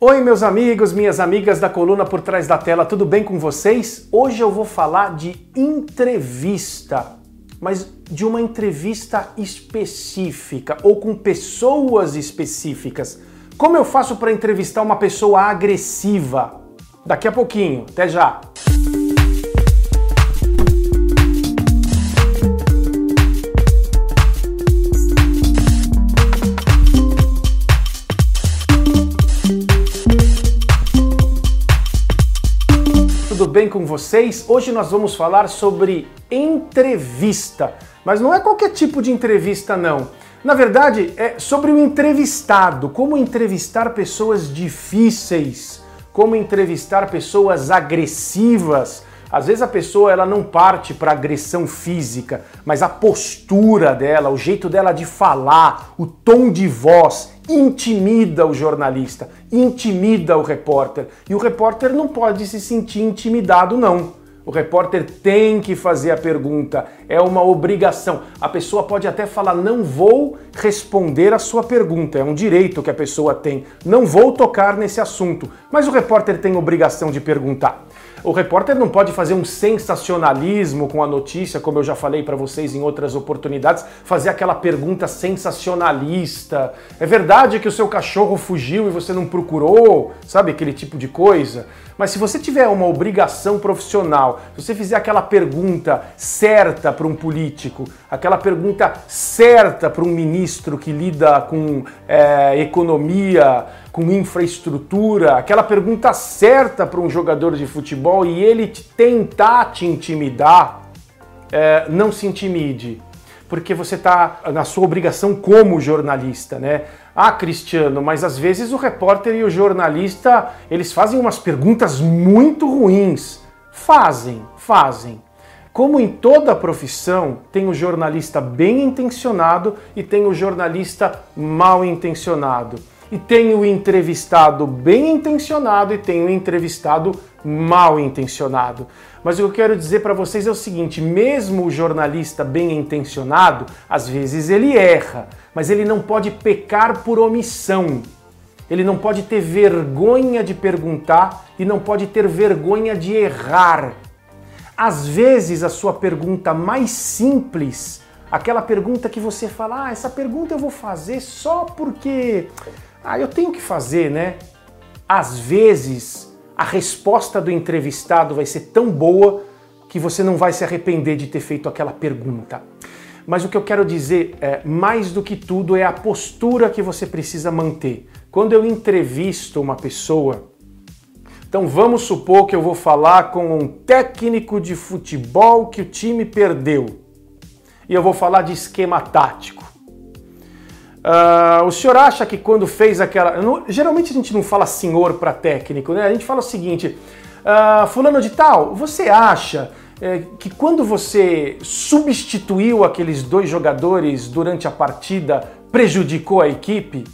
Oi, meus amigos, minhas amigas da coluna por trás da tela, tudo bem com vocês? Hoje eu vou falar de entrevista, mas de uma entrevista específica ou com pessoas específicas. Como eu faço para entrevistar uma pessoa agressiva? Daqui a pouquinho, até já! Tudo bem com vocês? Hoje nós vamos falar sobre entrevista, mas não é qualquer tipo de entrevista, não. Na verdade, é sobre o entrevistado, como entrevistar pessoas difíceis, como entrevistar pessoas agressivas. Às vezes a pessoa ela não parte para agressão física, mas a postura dela, o jeito dela de falar, o tom de voz, intimida o jornalista, intimida o repórter. E o repórter não pode se sentir intimidado, não. O repórter tem que fazer a pergunta, é uma obrigação. A pessoa pode até falar: não vou responder a sua pergunta, é um direito que a pessoa tem. Não vou tocar nesse assunto. Mas o repórter tem obrigação de perguntar. O repórter não pode fazer um sensacionalismo com a notícia, como eu já falei para vocês em outras oportunidades, fazer aquela pergunta sensacionalista. É verdade que o seu cachorro fugiu e você não procurou? Sabe aquele tipo de coisa? Mas se você tiver uma obrigação profissional, se você fizer aquela pergunta certa para um político, aquela pergunta certa para um ministro que lida com é, economia, com infraestrutura, aquela pergunta certa para um jogador de futebol e ele tentar te intimidar, é, não se intimide porque você está na sua obrigação como jornalista, né? Ah, Cristiano, mas às vezes o repórter e o jornalista, eles fazem umas perguntas muito ruins. Fazem, fazem. Como em toda profissão, tem o jornalista bem intencionado e tem o jornalista mal intencionado. E tem o entrevistado bem intencionado e tem o entrevistado mal intencionado. Mas o que eu quero dizer para vocês é o seguinte: mesmo o jornalista bem intencionado, às vezes ele erra, mas ele não pode pecar por omissão. Ele não pode ter vergonha de perguntar e não pode ter vergonha de errar. Às vezes a sua pergunta mais simples, aquela pergunta que você fala, ah, essa pergunta eu vou fazer só porque ah, eu tenho que fazer, né? Às vezes a resposta do entrevistado vai ser tão boa que você não vai se arrepender de ter feito aquela pergunta. Mas o que eu quero dizer, é, mais do que tudo, é a postura que você precisa manter. Quando eu entrevisto uma pessoa, então vamos supor que eu vou falar com um técnico de futebol que o time perdeu. E eu vou falar de esquema tático. Uh, o senhor acha que quando fez aquela. Não, geralmente a gente não fala senhor para técnico, né? A gente fala o seguinte: uh, Fulano de Tal, você acha é, que quando você substituiu aqueles dois jogadores durante a partida prejudicou a equipe?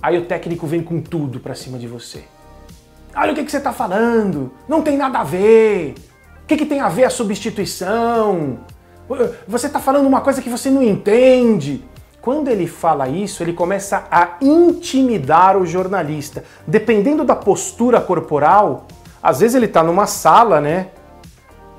Aí o técnico vem com tudo para cima de você. Olha o que, que você está falando, não tem nada a ver. O que, que tem a ver a substituição? Você está falando uma coisa que você não entende. Quando ele fala isso, ele começa a intimidar o jornalista. Dependendo da postura corporal, às vezes ele está numa sala, né?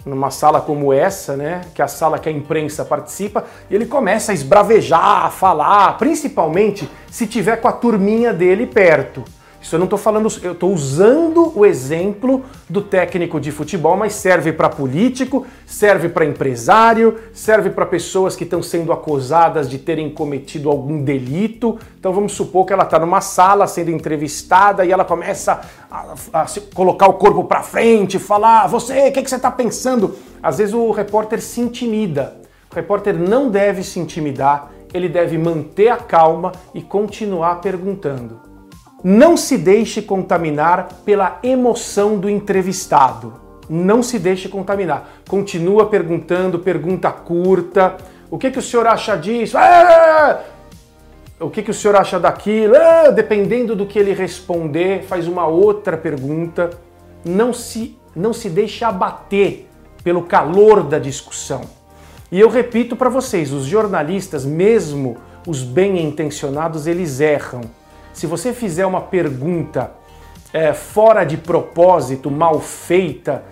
Numa sala como essa, né? Que é a sala que a imprensa participa, e ele começa a esbravejar, a falar, principalmente se tiver com a turminha dele perto. Isso eu não estou falando, eu estou usando o exemplo do técnico de futebol, mas serve para político, serve para empresário, serve para pessoas que estão sendo acusadas de terem cometido algum delito. Então vamos supor que ela está numa sala sendo entrevistada e ela começa a, a colocar o corpo para frente, falar: você, o que, que você está pensando? Às vezes o repórter se intimida. O repórter não deve se intimidar, ele deve manter a calma e continuar perguntando. Não se deixe contaminar pela emoção do entrevistado. Não se deixe contaminar. Continua perguntando, pergunta curta. O que, que o senhor acha disso? Ah! O que, que o senhor acha daquilo? Ah! Dependendo do que ele responder, faz uma outra pergunta. Não se, não se deixe abater pelo calor da discussão. E eu repito para vocês, os jornalistas, mesmo os bem intencionados, eles erram se você fizer uma pergunta é, fora de propósito, mal feita,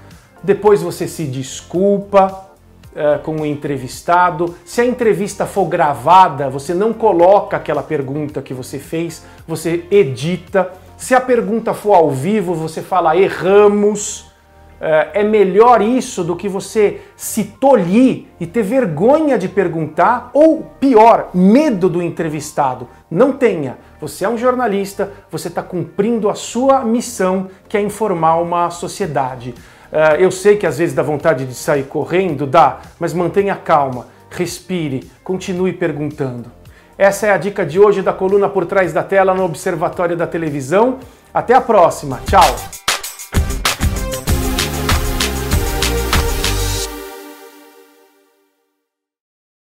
depois você se desculpa é, com o entrevistado. Se a entrevista for gravada, você não coloca aquela pergunta que você fez, você edita. Se a pergunta for ao vivo, você fala erramos. É, é melhor isso do que você se tolir e ter vergonha de perguntar, ou pior, medo do entrevistado. Não tenha. Você é um jornalista, você está cumprindo a sua missão, que é informar uma sociedade. É, eu sei que às vezes dá vontade de sair correndo, dá, mas mantenha calma, respire, continue perguntando. Essa é a dica de hoje da coluna por trás da tela no Observatório da Televisão. Até a próxima. Tchau!